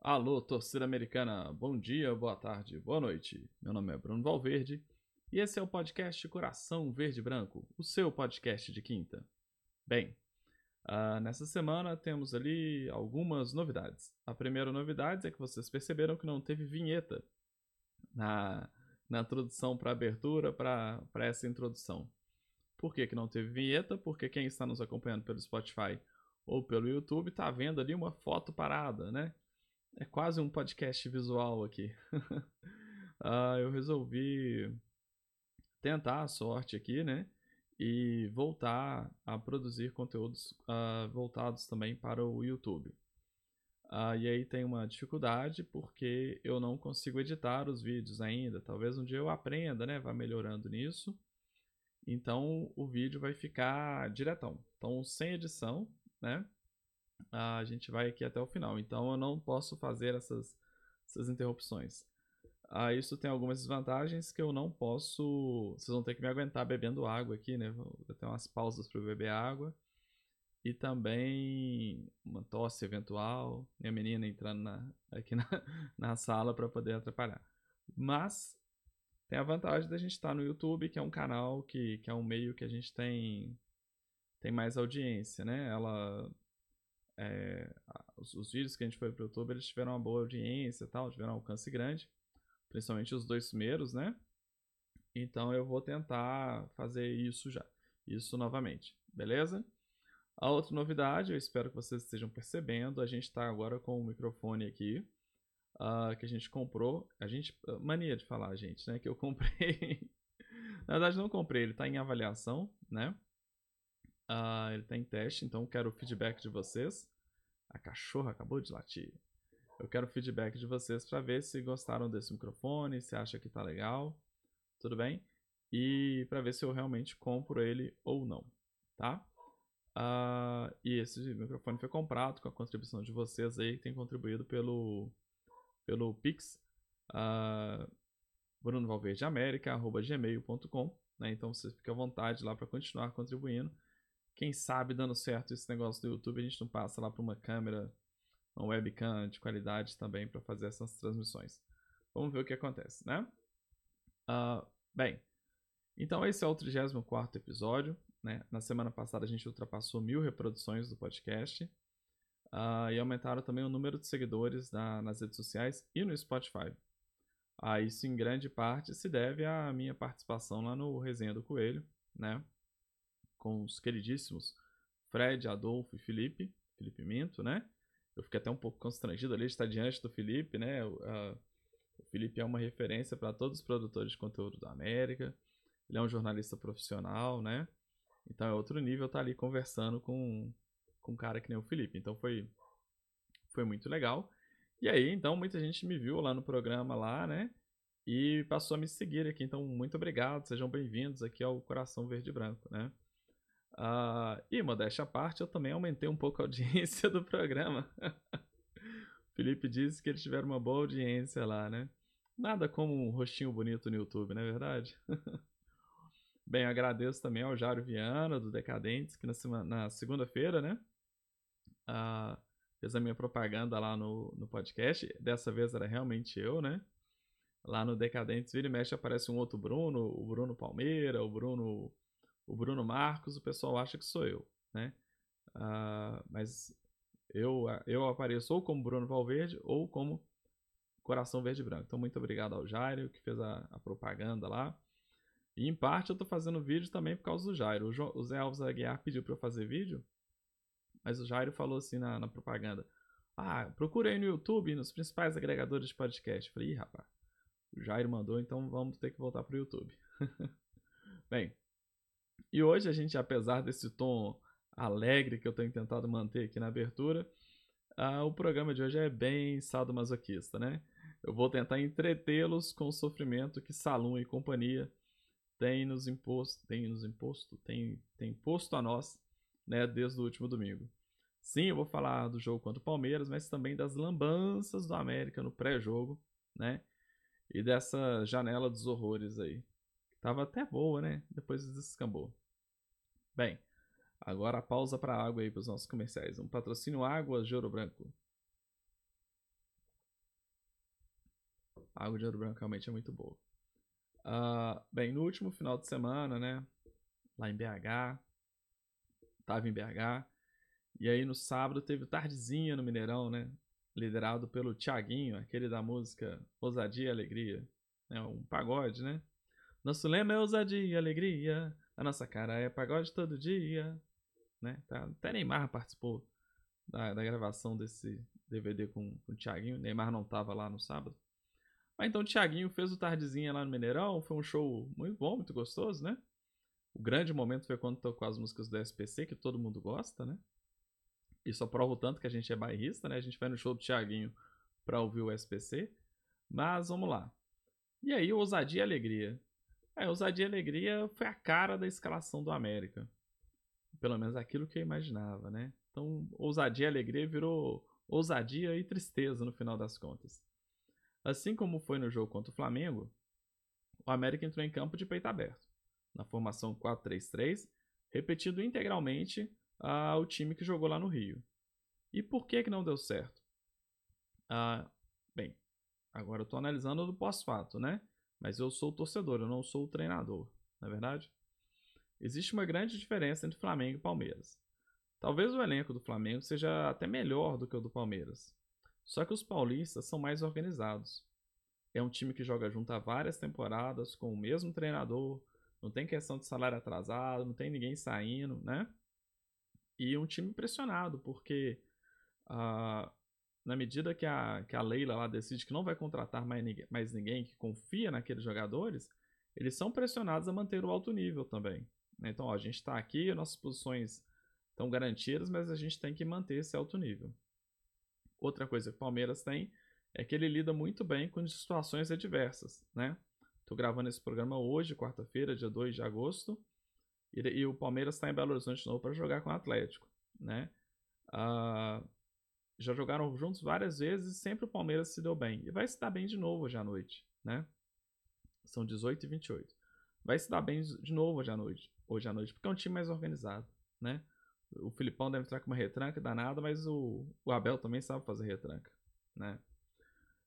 Alô, torcida americana, bom dia, boa tarde, boa noite. Meu nome é Bruno Valverde e esse é o podcast Coração Verde Branco, o seu podcast de quinta. Bem, uh, nessa semana temos ali algumas novidades. A primeira novidade é que vocês perceberam que não teve vinheta na, na introdução para abertura para essa introdução. Por que, que não teve vinheta? Porque quem está nos acompanhando pelo Spotify ou pelo YouTube está vendo ali uma foto parada, né? É quase um podcast visual aqui. uh, eu resolvi tentar a sorte aqui, né? E voltar a produzir conteúdos uh, voltados também para o YouTube. Uh, e aí tem uma dificuldade porque eu não consigo editar os vídeos ainda. Talvez um dia eu aprenda, né? Vá melhorando nisso. Então o vídeo vai ficar diretão. Então sem edição, né? A gente vai aqui até o final. Então eu não posso fazer essas, essas interrupções. Ah, isso tem algumas desvantagens que eu não posso. Vocês vão ter que me aguentar bebendo água aqui, né? Vou ter umas pausas para beber água. E também uma tosse eventual. Minha menina entrando na, aqui na, na sala para poder atrapalhar. Mas tem a vantagem da gente estar no YouTube, que é um canal que, que é um meio que a gente tem, tem mais audiência, né? Ela é, os, os, vídeos que a gente foi pro YouTube, eles tiveram uma boa audiência e tal, tiveram um alcance grande, principalmente os dois primeiros, né? Então eu vou tentar fazer isso já, isso novamente, beleza? A outra novidade, eu espero que vocês estejam percebendo, a gente está agora com o microfone aqui, uh, que a gente comprou, a gente, ah, mania de falar, gente, né, que eu comprei, na verdade não comprei, ele está em avaliação, né? Uh, ele está em teste, então quero o feedback de vocês. A cachorra acabou de latir. Eu quero o feedback de vocês para ver se gostaram desse microfone, se acha que está legal, tudo bem? E para ver se eu realmente compro ele ou não, tá? Uh, e esse microfone foi comprado com a contribuição de vocês aí, que tem contribuído pelo, pelo Pix, uh, brunovalverdeamerica.gmail.com, né? Então você fica à vontade lá para continuar contribuindo quem sabe dando certo esse negócio do YouTube, a gente não passa lá para uma câmera, uma webcam de qualidade também para fazer essas transmissões. Vamos ver o que acontece, né? Uh, bem, então esse é o 34 episódio. Né? Na semana passada a gente ultrapassou mil reproduções do podcast. Uh, e aumentaram também o número de seguidores na, nas redes sociais e no Spotify. Uh, isso em grande parte se deve à minha participação lá no Resenha do Coelho, né? Com os queridíssimos Fred, Adolfo e Felipe, Felipe Minto, né? Eu fiquei até um pouco constrangido ali de estar diante do Felipe, né? O, Felipe é uma referência para todos os produtores de conteúdo da América. Ele é um jornalista profissional, né? Então é outro nível estar ali conversando com, com um cara que nem o Felipe. Então foi, foi muito legal. E aí, então, muita gente me viu lá no programa lá, né? E passou a me seguir aqui. Então, muito obrigado. Sejam bem-vindos aqui ao Coração Verde e Branco, né? Uh, e, modéstia à parte, eu também aumentei um pouco a audiência do programa. Felipe disse que eles tiveram uma boa audiência lá, né? Nada como um rostinho bonito no YouTube, não é verdade? Bem, agradeço também ao Jário Viana, do Decadentes, que na, na segunda-feira, né? Uh, fez a minha propaganda lá no, no podcast. Dessa vez era realmente eu, né? Lá no Decadentes, vira e mexe aparece um outro Bruno, o Bruno Palmeira, o Bruno o Bruno Marcos, o pessoal acha que sou eu, né? Uh, mas eu, eu apareço ou como Bruno Valverde ou como Coração Verde Branco. Então, muito obrigado ao Jairo, que fez a, a propaganda lá. E, em parte, eu estou fazendo vídeo também por causa do Jairo. O, jo, o Zé Alves Aguiar pediu para eu fazer vídeo, mas o Jairo falou assim na, na propaganda. Ah, procura aí no YouTube, nos principais agregadores de podcast. Falei, ih, rapaz, o Jairo mandou, então vamos ter que voltar para o YouTube. Bem, e hoje a gente, apesar desse tom alegre que eu tenho tentado manter aqui na abertura, uh, o programa de hoje é bem sadomasoquista, né? Eu vou tentar entretê-los com o sofrimento que Salum e companhia têm nos imposto, tem nos imposto, tem, tem posto a nós, né, desde o último domingo. Sim, eu vou falar do jogo contra o Palmeiras, mas também das lambanças do América no pré-jogo, né? E dessa janela dos horrores aí. Tava até boa, né? Depois descambou. Bem, agora pausa para água aí para os nossos comerciais. Um patrocínio Águas de Ouro Branco. A água de Ouro Branco realmente é muito boa. Uh, bem, no último final de semana, né? Lá em BH. Tava em BH. E aí no sábado teve Tardezinha no Mineirão, né? Liderado pelo Tiaguinho, aquele da música Ousadia e Alegria. É um pagode, né? Nosso lema é ousadia e alegria. A nossa cara é pagode todo dia. Né? Tá, até Neymar participou da, da gravação desse DVD com, com o Thiaguinho. Neymar não tava lá no sábado. Mas então o Thiaguinho fez o Tardezinha lá no Mineirão. Foi um show muito bom, muito gostoso, né? O grande momento foi quando tocou as músicas do SPC, que todo mundo gosta, né? E só prova o tanto que a gente é bairrista, né? A gente vai no show do Thiaguinho pra ouvir o SPC. Mas vamos lá. E aí, ousadia e alegria. É, ousadia e alegria foi a cara da escalação do América. Pelo menos aquilo que eu imaginava, né? Então, ousadia e alegria virou ousadia e tristeza no final das contas. Assim como foi no jogo contra o Flamengo, o América entrou em campo de peito aberto, na formação 4-3-3, repetindo integralmente ah, o time que jogou lá no Rio. E por que, que não deu certo? Ah, bem, agora eu estou analisando do pós-fato, né? Mas eu sou o torcedor, eu não sou o treinador, não é verdade? Existe uma grande diferença entre Flamengo e Palmeiras. Talvez o elenco do Flamengo seja até melhor do que o do Palmeiras. Só que os paulistas são mais organizados. É um time que joga junto há várias temporadas com o mesmo treinador, não tem questão de salário atrasado, não tem ninguém saindo, né? E um time pressionado, porque uh, na medida que a, que a Leila lá decide que não vai contratar mais ninguém, mais ninguém que confia naqueles jogadores, eles são pressionados a manter o alto nível também. Né? Então, ó, a gente está aqui, nossas posições estão garantidas, mas a gente tem que manter esse alto nível. Outra coisa que o Palmeiras tem é que ele lida muito bem com situações adversas. Né? Estou gravando esse programa hoje, quarta-feira, dia 2 de agosto, e, e o Palmeiras está em Belo Horizonte de novo para jogar com o Atlético. Né? Uh, já jogaram juntos várias vezes e sempre o Palmeiras se deu bem. E vai se dar bem de novo hoje à noite, né? São 18 e 28. Vai se dar bem de novo hoje à noite, hoje à noite porque é um time mais organizado, né? O Filipão deve entrar com uma retranca danada, mas o, o Abel também sabe fazer retranca, né?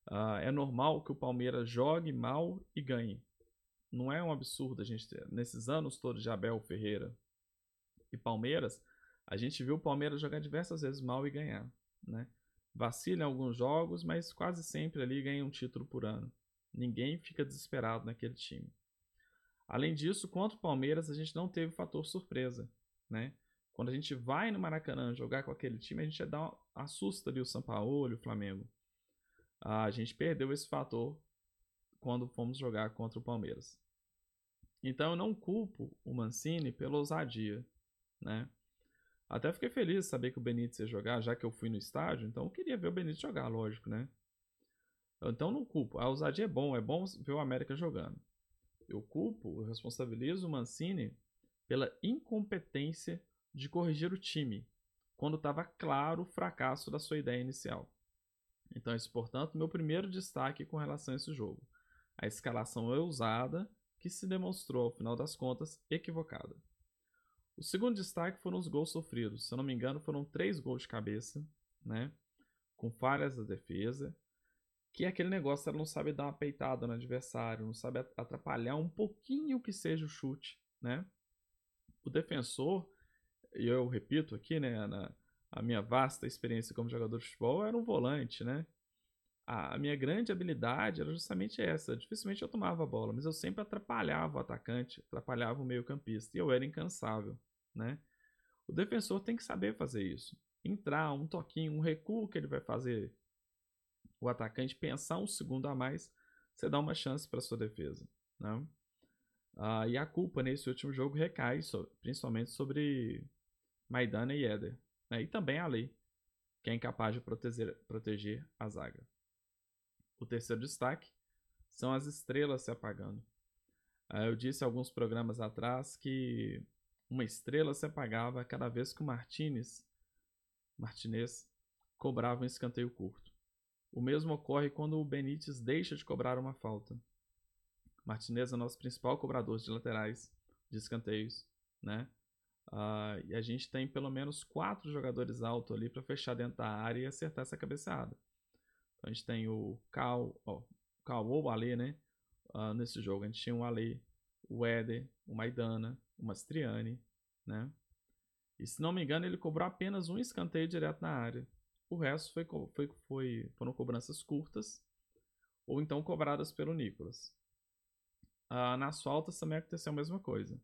Uh, é normal que o Palmeiras jogue mal e ganhe. Não é um absurdo a gente ter. Nesses anos todos de Abel Ferreira e Palmeiras, a gente viu o Palmeiras jogar diversas vezes mal e ganhar né? Vacila em alguns jogos, mas quase sempre ali ganha um título por ano. Ninguém fica desesperado naquele time. Além disso, contra o Palmeiras, a gente não teve fator surpresa, né? Quando a gente vai no Maracanã jogar com aquele time, a gente dá uma, assusta ali o São Paulo, o Flamengo. A gente perdeu esse fator quando fomos jogar contra o Palmeiras. Então eu não culpo o Mancini pela ousadia, né? Até fiquei feliz de saber que o Benítez ia jogar, já que eu fui no estádio, então eu queria ver o Benítez jogar, lógico, né? Então não culpo. A ousadia é bom, é bom ver o América jogando. Eu culpo, eu responsabilizo o Mancini pela incompetência de corrigir o time, quando estava claro o fracasso da sua ideia inicial. Então, esse, portanto, meu primeiro destaque com relação a esse jogo. A escalação é ousada, que se demonstrou, ao final das contas, equivocada. O segundo destaque foram os gols sofridos. Se eu não me engano, foram três gols de cabeça, né? Com falhas da defesa. Que é aquele negócio, ela não sabe dar uma peitada no adversário, não sabe atrapalhar um pouquinho que seja o chute, né? O defensor, e eu repito aqui, né, na a minha vasta experiência como jogador de futebol, era um volante, né? A minha grande habilidade era justamente essa. Dificilmente eu tomava a bola, mas eu sempre atrapalhava o atacante, atrapalhava o meio-campista e eu era incansável, né? O defensor tem que saber fazer isso. Entrar, um toquinho, um recuo que ele vai fazer o atacante pensar um segundo a mais, você dá uma chance para sua defesa, né? Ah, e a culpa nesse último jogo recai so, principalmente sobre Maidana e Éder, né? e também a lei, que é incapaz de proteger, proteger a zaga. O terceiro destaque são as estrelas se apagando. Ah, eu disse alguns programas atrás que uma estrela se apagava cada vez que o Martinez, Martinez cobrava um escanteio curto. O mesmo ocorre quando o Benítez deixa de cobrar uma falta. Martinez é nosso principal cobrador de laterais, de escanteios, né? Uh, e a gente tem pelo menos quatro jogadores altos ali para fechar dentro da área e acertar essa cabeçada. Então a gente tem o Cal, ó, Cauô, o Ale, né? Uh, nesse jogo. A gente tinha o Ale, o Éder, o Maidana, o Mastriani, né? E se não me engano, ele cobrou apenas um escanteio direto na área. O resto foi, foi, foi, foram cobranças curtas ou então cobradas pelo Nicolas. Ah, nas faltas também aconteceu a mesma coisa.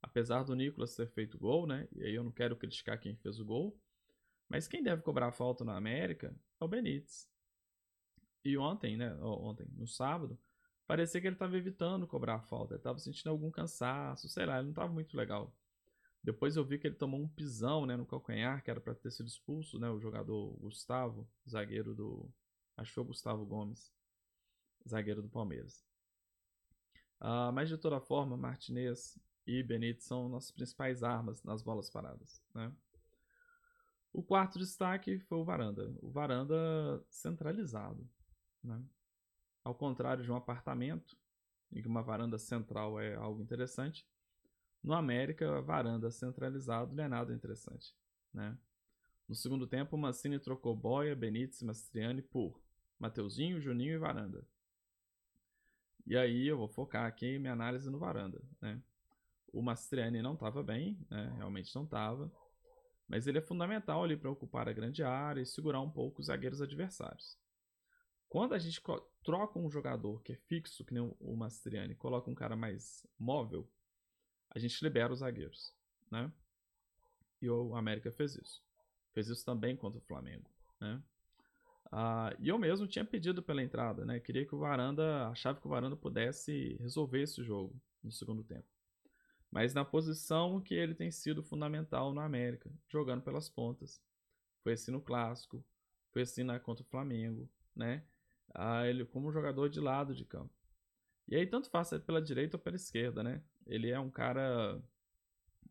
Apesar do Nicolas ter feito gol, né? E aí eu não quero criticar quem fez o gol. Mas quem deve cobrar a falta na América é o Benítez. E ontem, né? Ontem, no sábado, parecia que ele estava evitando cobrar a falta. Ele estava sentindo algum cansaço, sei lá, ele não estava muito legal. Depois eu vi que ele tomou um pisão né, no calcanhar, que era para ter sido expulso, né? O jogador Gustavo, zagueiro do. Acho que foi o Gustavo Gomes, zagueiro do Palmeiras. Uh, mas de toda forma, Martinez e Benítez são nossas principais armas nas bolas paradas. Né? O quarto destaque foi o Varanda. O Varanda centralizado. Né? Ao contrário de um apartamento, em que uma varanda central é algo interessante, no América, a varanda centralizado não é nada interessante. Né? No segundo tempo, Mancini trocou Boia, Benítez e Mastriani por Mateuzinho, Juninho e Varanda. E aí eu vou focar aqui minha análise no Varanda. Né? O Mastriani não estava bem, né? realmente não estava. Mas ele é fundamental ali para ocupar a grande área e segurar um pouco os zagueiros adversários. Quando a gente troca um jogador que é fixo, que nem o Mastriani, coloca um cara mais móvel, a gente libera os zagueiros, né? E o América fez isso. Fez isso também contra o Flamengo, né? Ah, e eu mesmo tinha pedido pela entrada, né? Queria que o Varanda, achava que o Varanda pudesse resolver esse jogo no segundo tempo. Mas na posição que ele tem sido fundamental no América, jogando pelas pontas. Foi assim no Clássico, foi assim na contra o Flamengo, né? Ah, ele como jogador de lado de campo. E aí tanto faz pela direita ou pela esquerda, né? Ele é um cara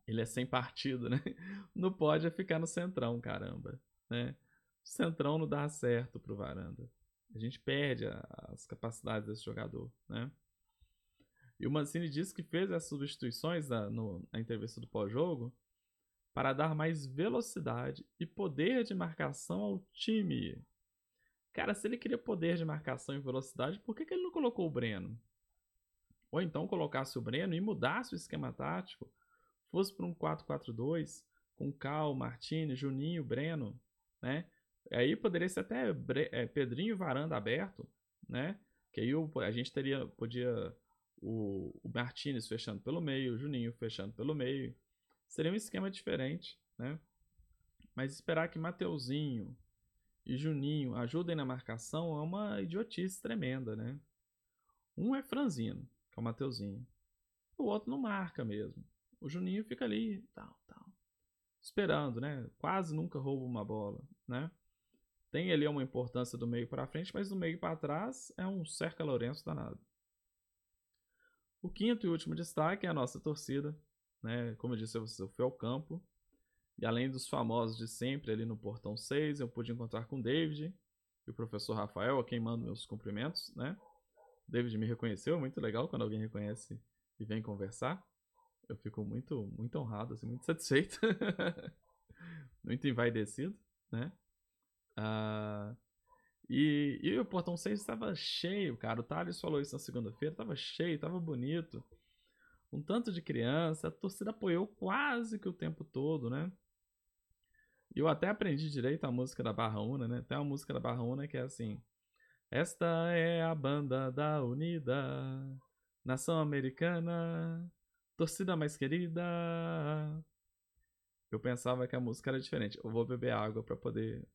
ele é sem partido, né? Não pode ficar no centrão, caramba, né? O centrão não dá certo pro Varanda. A gente perde as capacidades desse jogador, né? E o Mancini disse que fez essas substituições na, no, na entrevista do pós-jogo para dar mais velocidade e poder de marcação ao time. Cara, se ele queria poder de marcação e velocidade, por que, que ele não colocou o Breno? Ou então colocasse o Breno e mudasse o esquema tático, fosse para um 4-4-2, com Cal, Martini, Juninho, Breno, né? Aí poderia ser até é, Pedrinho e Varanda aberto, né? Que aí a gente teria, podia o, o Martinez fechando pelo meio, o Juninho fechando pelo meio. Seria um esquema diferente, né? Mas esperar que Mateuzinho e Juninho ajudem na marcação é uma idiotice tremenda, né? Um é franzino, que é o Mateuzinho. O outro não marca mesmo. O Juninho fica ali, tal, tal. Esperando, né? Quase nunca rouba uma bola, né? Tem ali uma importância do meio para frente, mas do meio para trás é um cerca Lourenço danado. O quinto e último destaque é a nossa torcida, né? Como eu disse, eu fui ao campo e além dos famosos de sempre ali no portão 6, eu pude encontrar com o David e o professor Rafael, a quem mando meus cumprimentos, né? O David me reconheceu, é muito legal quando alguém reconhece e vem conversar. Eu fico muito, muito honrado, assim, muito satisfeito. muito envaidecido, né? Uh, e, e o portão 6 estava cheio, cara. O Thales falou isso na segunda-feira, estava cheio, estava bonito. Um tanto de criança, a torcida apoiou quase que o tempo todo, né? Eu até aprendi direito a música da Barra Una, né? Tem uma música da Barra Una que é assim: Esta é a banda da Unida, nação americana, torcida mais querida. Eu pensava que a música era diferente. Eu vou beber água para poder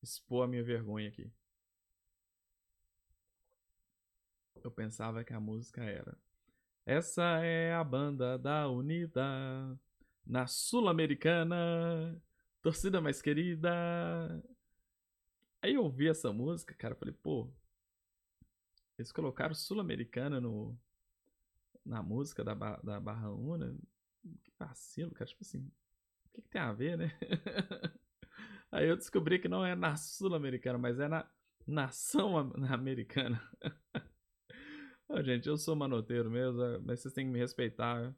expor a minha vergonha aqui. Eu pensava que a música era Essa é a banda da Unida, na Sul-Americana, torcida mais querida. Aí eu ouvi essa música, cara, falei, pô, eles colocaram Sul-Americana no na música da, da Barra Una. Que vacilo, cara. Tipo assim, o que, que tem a ver, né? Aí eu descobri que não é na Sul-Americana, mas é na nação americana. oh, gente, eu sou manoteiro mesmo, mas vocês têm que me respeitar.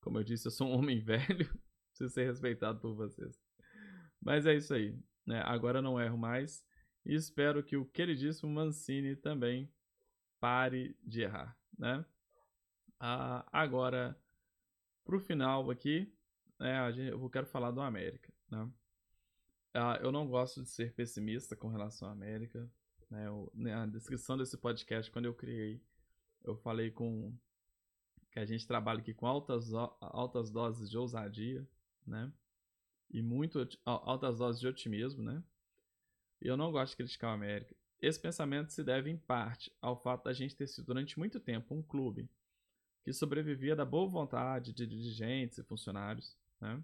Como eu disse, eu sou um homem velho. Preciso ser respeitado por vocês. Mas é isso aí. Né? Agora não erro mais. E espero que o queridíssimo Mancini também pare de errar, né? Ah, agora, pro final aqui, né, eu quero falar do América, né? Ah, eu não gosto de ser pessimista com relação à América. Né? Eu, na descrição desse podcast, quando eu criei, eu falei com que a gente trabalha aqui com altas, altas doses de ousadia, né? E muito altas doses de otimismo, né? Eu não gosto de criticar o América. Esse pensamento se deve, em parte, ao fato da gente ter sido durante muito tempo um clube que sobrevivia da boa vontade de dirigentes e funcionários, né?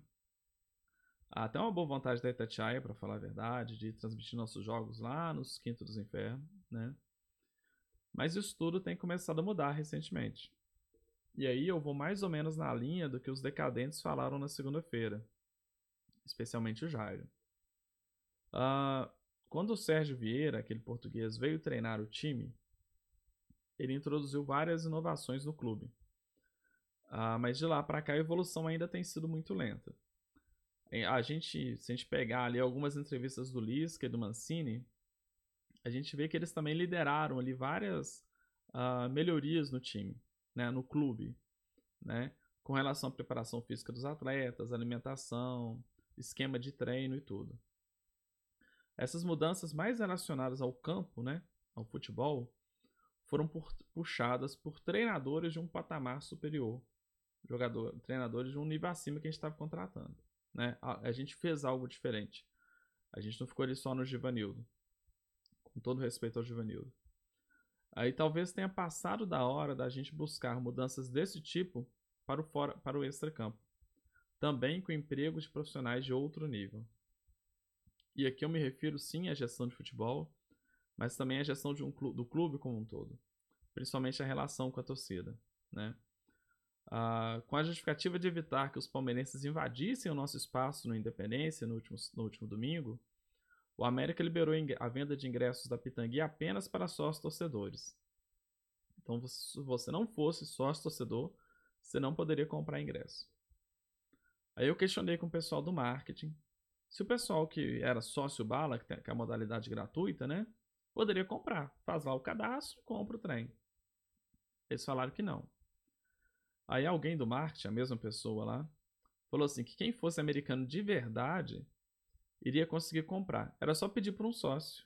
Até uma boa vontade da Itatiaia, para falar a verdade, de transmitir nossos jogos lá nos Quintos dos Infernos, né? Mas isso tudo tem começado a mudar recentemente. E aí eu vou mais ou menos na linha do que os decadentes falaram na segunda-feira, especialmente o Jairo. Uh, quando o Sérgio Vieira, aquele português, veio treinar o time, ele introduziu várias inovações no clube. Uh, mas de lá para cá a evolução ainda tem sido muito lenta. A gente, se a gente pegar ali algumas entrevistas do Lisca e do Mancini, a gente vê que eles também lideraram ali várias uh, melhorias no time, né, no clube, né, com relação à preparação física dos atletas, alimentação, esquema de treino e tudo. Essas mudanças mais relacionadas ao campo, né, ao futebol, foram por, puxadas por treinadores de um patamar superior, jogador, treinadores de um nível acima que a gente estava contratando. Né? A, a, gente fez algo diferente. A gente não ficou ali só no Givanildo. Com todo respeito ao Givanildo. Aí talvez tenha passado da hora da gente buscar mudanças desse tipo para o, fora, para o extracampo. Também com empregos de profissionais de outro nível. E aqui eu me refiro sim à gestão de futebol, mas também à gestão um do clube como um todo. Principalmente a relação com a torcida. Né? Uh, com a justificativa de evitar que os palmeirenses invadissem o nosso espaço no Independência no último, no último domingo, o América liberou a venda de ingressos da Pitangui apenas para sócios torcedores. Então, se você não fosse sócio torcedor, você não poderia comprar ingresso. Aí eu questionei com o pessoal do marketing se o pessoal que era sócio bala, que é a modalidade gratuita, né, poderia comprar. Faz lá o cadastro, compra o trem. Eles falaram que não. Aí alguém do marketing, a mesma pessoa lá, falou assim que quem fosse americano de verdade iria conseguir comprar. Era só pedir para um sócio.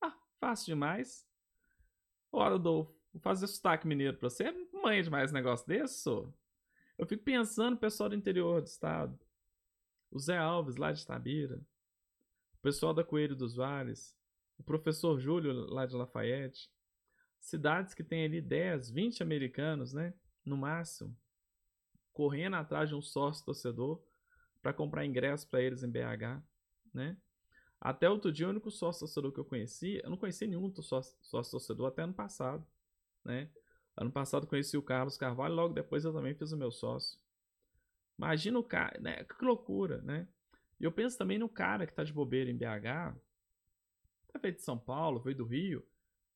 Ah, fácil demais. Ora, Adolfo, vou fazer sotaque mineiro para você. Manha demais um negócio desse? Eu fico pensando pessoal do interior do estado. O Zé Alves, lá de Itabira. O pessoal da Coelho dos Vales. O professor Júlio, lá de Lafayette. Cidades que tem ali 10, 20 americanos, né? no máximo, correndo atrás de um sócio torcedor para comprar ingresso para eles em BH, né? Até outro dia, o único sócio torcedor que eu conheci, eu não conheci nenhum sócio, sócio torcedor até ano passado, né? Ano passado conheci o Carlos Carvalho, logo depois eu também fiz o meu sócio. Imagina o cara, né? Que loucura, né? E eu penso também no cara que tá de bobeira em BH, tá veio de São Paulo, veio do Rio,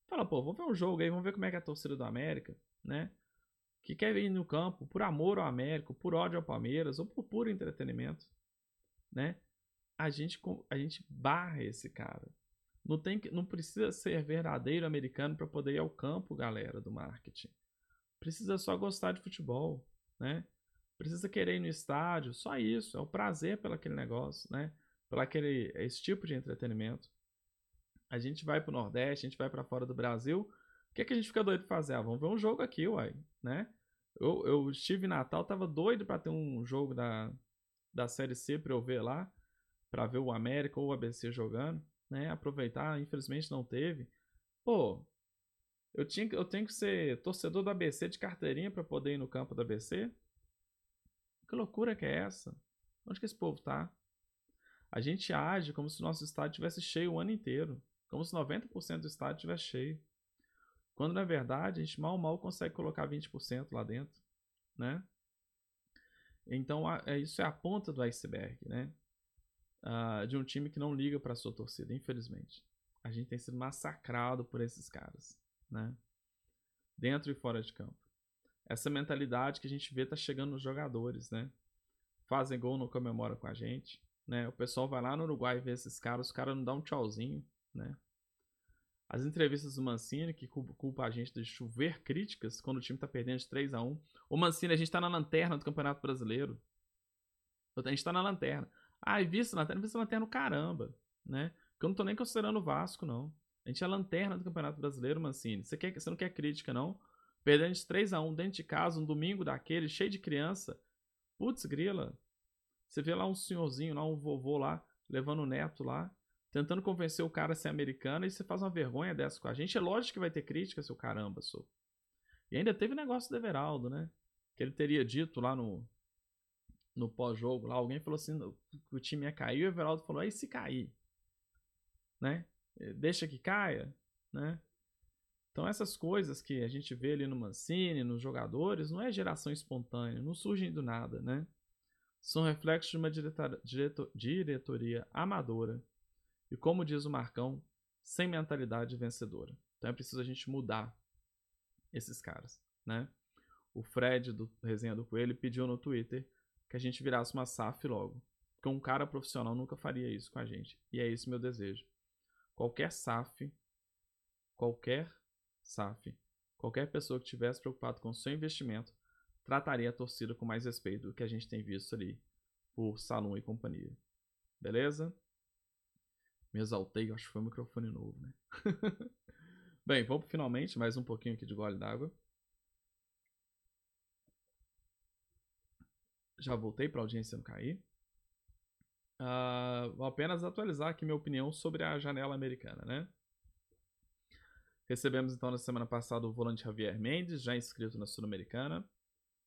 fala, pô, vamos ver um jogo aí, vamos ver como é que é a torcida do América, né? que quer ir no campo por amor ao América, por ódio ao Palmeiras ou por puro entretenimento, né? A gente a gente barra esse cara. Não tem não precisa ser verdadeiro americano para poder ir ao campo, galera do marketing. Precisa só gostar de futebol, né? Precisa querer ir no estádio, só isso, é o prazer pelo aquele negócio, né? Pelo aquele esse tipo de entretenimento. A gente vai para o Nordeste, a gente vai para fora do Brasil, o que, é que a gente fica doido de fazer? Ah, vamos ver um jogo aqui, uai, né? Eu, eu estive em Natal, tava doido para ter um jogo da, da Série C para eu ver lá, para ver o América ou o ABC jogando, né? Aproveitar, infelizmente não teve. Pô, eu, tinha, eu tenho que ser torcedor do ABC de carteirinha para poder ir no campo do ABC? Que loucura que é essa? Onde que esse povo tá? A gente age como se o nosso estádio tivesse cheio o ano inteiro, como se 90% do estádio tivesse cheio. Quando na verdade a gente mal mal consegue colocar 20% lá dentro, né? Então a, é, isso é a ponta do iceberg, né? Uh, de um time que não liga para sua torcida, infelizmente. A gente tem sido massacrado por esses caras, né? Dentro e fora de campo. Essa mentalidade que a gente vê tá chegando nos jogadores, né? Fazem gol, não comemora com a gente, né? O pessoal vai lá no Uruguai ver esses caras, os caras não dão um tchauzinho, né? As entrevistas do Mancini, que culpa a gente de chover críticas quando o time tá perdendo de 3 a 1 O Mancini, a gente tá na lanterna do Campeonato Brasileiro. A gente tá na lanterna. Ah, e visto lanterna, visto lanterna no caramba, né? Porque eu não tô nem considerando o Vasco, não. A gente é lanterna do Campeonato Brasileiro, Mancini. Você, quer, você não quer crítica, não? Perdendo de 3 a 1 dentro de casa, um domingo daquele, cheio de criança. Putz, grila. Você vê lá um senhorzinho, lá um vovô lá, levando o neto lá, tentando convencer o cara a ser americano, e você faz uma vergonha dessa com a gente. É lógico que vai ter crítica, seu caramba, sou. E ainda teve o negócio do Everaldo, né? Que ele teria dito lá no, no pós-jogo, lá alguém falou assim que o time ia cair, e o Everaldo falou, aí se cair, né? Deixa que caia, né? Então essas coisas que a gente vê ali no Mancini, nos jogadores, não é geração espontânea, não surgem do nada, né? São reflexos de uma diretor, diretor, diretoria amadora e, como diz o Marcão, sem mentalidade vencedora. Então é preciso a gente mudar esses caras, né? O Fred do Resenha do Coelho pediu no Twitter que a gente virasse uma SAF logo. Porque um cara profissional nunca faria isso com a gente. E é esse meu desejo. Qualquer SAF, qualquer SAF, qualquer pessoa que estivesse preocupado com o seu investimento, trataria a torcida com mais respeito do que a gente tem visto ali por Salom e companhia. Beleza? Me exaltei, acho que foi um microfone novo, né? Bem, vamos finalmente mais um pouquinho aqui de gole d'água. Já voltei para a audiência não cair. Uh, vou apenas atualizar aqui minha opinião sobre a janela americana, né? Recebemos então na semana passada o volante Javier Mendes, já inscrito na Sul-Americana,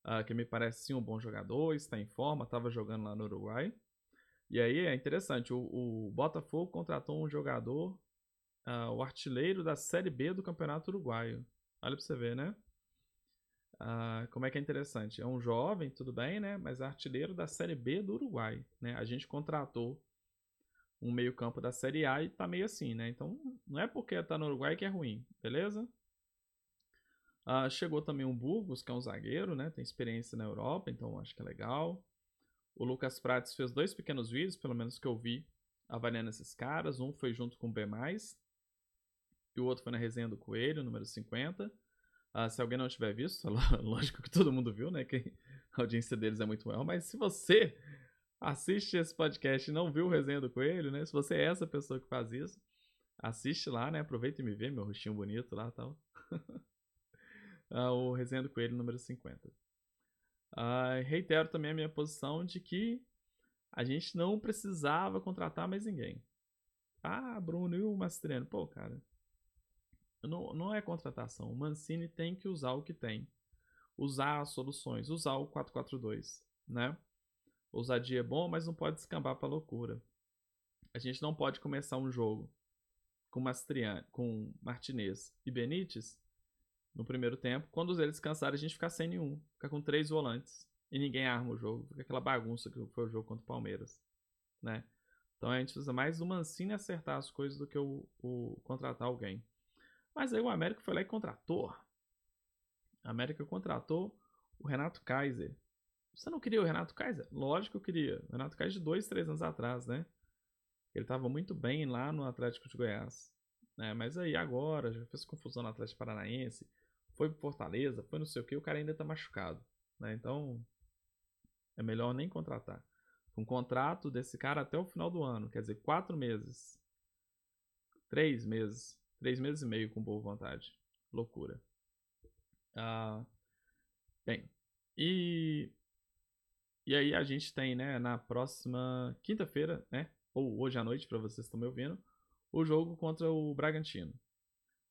uh, que me parece sim um bom jogador, está em forma, estava jogando lá no Uruguai. E aí é interessante, o, o Botafogo contratou um jogador, uh, o artilheiro da Série B do Campeonato Uruguaio. Olha pra você ver, né? Uh, como é que é interessante? É um jovem, tudo bem, né? Mas é artilheiro da Série B do Uruguai, né? A gente contratou um meio campo da Série A e tá meio assim, né? Então, não é porque tá no Uruguai que é ruim, beleza? Uh, chegou também um Burgos, que é um zagueiro, né? Tem experiência na Europa, então acho que é legal. O Lucas Prates fez dois pequenos vídeos, pelo menos que eu vi, avaliando esses caras. Um foi junto com o B+, e o outro foi na resenha do Coelho, número 50. Ah, se alguém não tiver visto, lógico que todo mundo viu, né? Que a audiência deles é muito maior. Mas se você assiste esse podcast e não viu o resenha do Coelho, né? Se você é essa pessoa que faz isso, assiste lá, né? Aproveita e me vê, meu rostinho bonito lá e tal. ah, o resenha do Coelho número 50. Uh, reitero também a minha posição de que a gente não precisava contratar mais ninguém. Ah, Bruno e o Mastriano. Pô, cara. Não, não é contratação. O Mancini tem que usar o que tem. Usar as soluções. Usar o 442, né? Ousadia é bom, mas não pode descambar pra loucura. A gente não pode começar um jogo com Mastriano, com Martinez e Benítez no primeiro tempo. Quando eles cansarem, a gente ficar sem nenhum. Ficar com três volantes. E ninguém arma o jogo. Fica aquela bagunça que foi o jogo contra o Palmeiras. Né? Então a gente precisa mais do Mancini acertar as coisas do que o, o contratar alguém. Mas aí o América foi lá e contratou. A América contratou o Renato Kaiser. Você não queria o Renato Kaiser? Lógico que eu queria. O Renato Kaiser de dois, três anos atrás, né? Ele estava muito bem lá no Atlético de Goiás. Né? Mas aí agora, já fez confusão no Atlético Paranaense foi pro Fortaleza, foi não sei o que, o cara ainda tá machucado. Né? Então, é melhor nem contratar. Um contrato desse cara até o final do ano, quer dizer, quatro meses. Três meses. Três meses e meio com boa vontade. Loucura. Ah, bem, e, e aí a gente tem, né, na próxima quinta-feira, né, ou hoje à noite, para vocês estão me ouvindo, o jogo contra o Bragantino.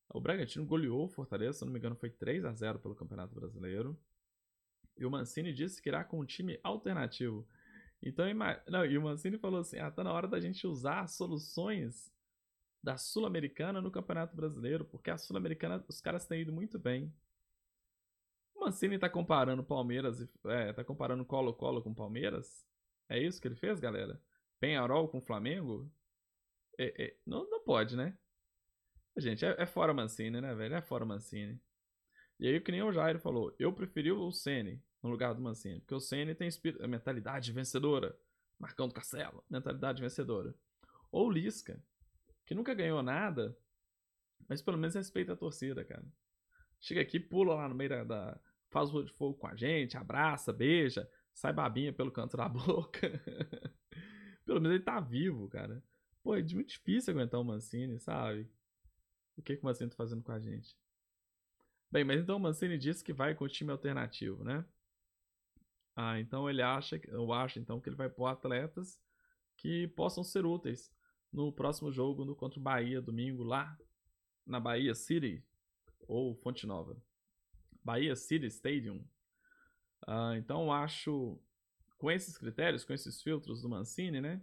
O Bragantino goleou o Fortaleza, se não me engano, foi 3 a 0 pelo Campeonato Brasileiro. E o Mancini disse que irá com um time alternativo. Então, não, e o Mancini falou assim: ah, tá na hora da gente usar soluções da Sul-Americana no Campeonato Brasileiro, porque a Sul-Americana os caras têm ido muito bem. O Mancini tá comparando Palmeiras, é, tá comparando Colo-Colo com Palmeiras? É isso que ele fez, galera? Penharol com Flamengo? É, é, não, não pode, né? Gente, é, é fora Mancini, né, velho? É fora Mancini. E aí, que nem o Jair falou, eu preferi o Ceni no lugar do Mancini, porque o Ceni tem espírito, mentalidade vencedora. Marcão do Castelo, mentalidade vencedora. Ou Lisca, que nunca ganhou nada, Mas pelo menos respeita a torcida, cara. Chega aqui, pula lá no meio da. da faz o de fogo com a gente, abraça, beija, sai babinha pelo canto da boca. pelo menos ele tá vivo, cara. Pô, é muito difícil aguentar o Mancini, sabe? O que, que o Mancini tá fazendo com a gente? Bem, mas então o Mancini disse que vai com o time alternativo, né? Ah, então ele acha, eu acho então que ele vai pôr atletas que possam ser úteis no próximo jogo no contra o Bahia domingo lá na Bahia City ou Fonte Nova. Bahia City Stadium. Ah, então acho com esses critérios, com esses filtros do Mancini, né?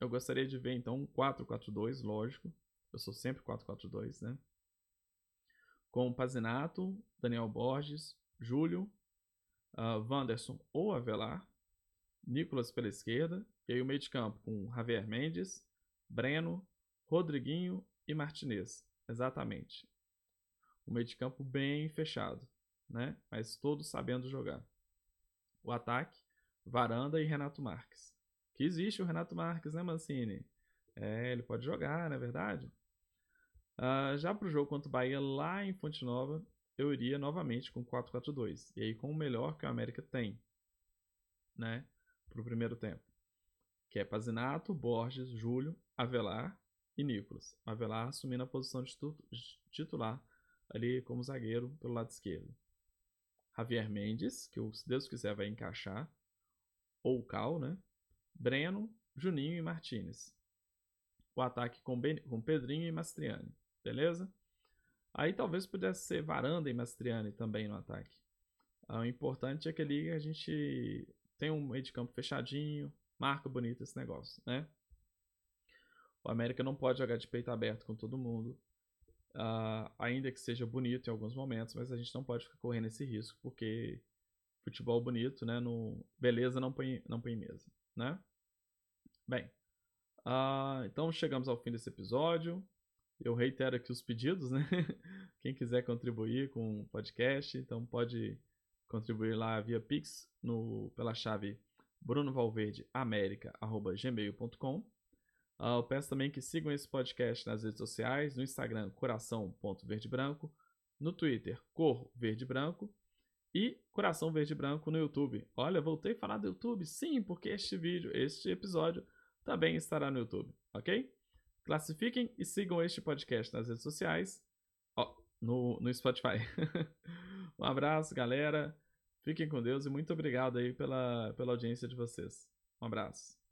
Eu gostaria de ver então um 4-4-2, lógico. Eu sou sempre 4-4-2, né? Com Pazinato, Daniel Borges, Júlio, uh, Wanderson ou Avelar, Nicolas pela esquerda, e aí o meio de campo com Javier Mendes, Breno, Rodriguinho e Martinez. Exatamente. O meio de campo bem fechado, né? Mas todos sabendo jogar. O ataque, Varanda e Renato Marques. Que existe o Renato Marques, né, Mancini? É, ele pode jogar, não é verdade? Uh, já para o jogo contra o Bahia lá em Fonte Nova, eu iria novamente com 4-4-2. E aí com o melhor que o América tem, né? Para o primeiro tempo. Que é Pazinato, Borges, Júlio, Avelar e Nicolas. Avelar assumindo a posição de titular ali como zagueiro pelo lado esquerdo. Javier Mendes, que se Deus quiser vai encaixar. Ou Cal, né? Breno, Juninho e Martinez. O ataque com, ben... com Pedrinho e Mastriani. Beleza? Aí talvez pudesse ser Varanda e Mastriani também no ataque. Ah, o importante é que ali a gente tem um meio de campo fechadinho, marca bonito esse negócio, né? O América não pode jogar de peito aberto com todo mundo, uh, ainda que seja bonito em alguns momentos, mas a gente não pode ficar correndo esse risco, porque futebol bonito, né? No, beleza não põe, não põe mesa, né? Bem, uh, então chegamos ao fim desse episódio. Eu reitero aqui os pedidos, né? Quem quiser contribuir com o podcast, então pode contribuir lá via Pix no, pela chave brunovalverdeamerica.gmail.com uh, Eu peço também que sigam esse podcast nas redes sociais, no Instagram coração.verdebranco, no Twitter cor verde branco e coração verde branco no YouTube. Olha, voltei a falar do YouTube? Sim, porque este vídeo, este episódio também estará no YouTube, ok? Classifiquem e sigam este podcast nas redes sociais, no, no Spotify. um abraço, galera. Fiquem com Deus e muito obrigado aí pela, pela audiência de vocês. Um abraço.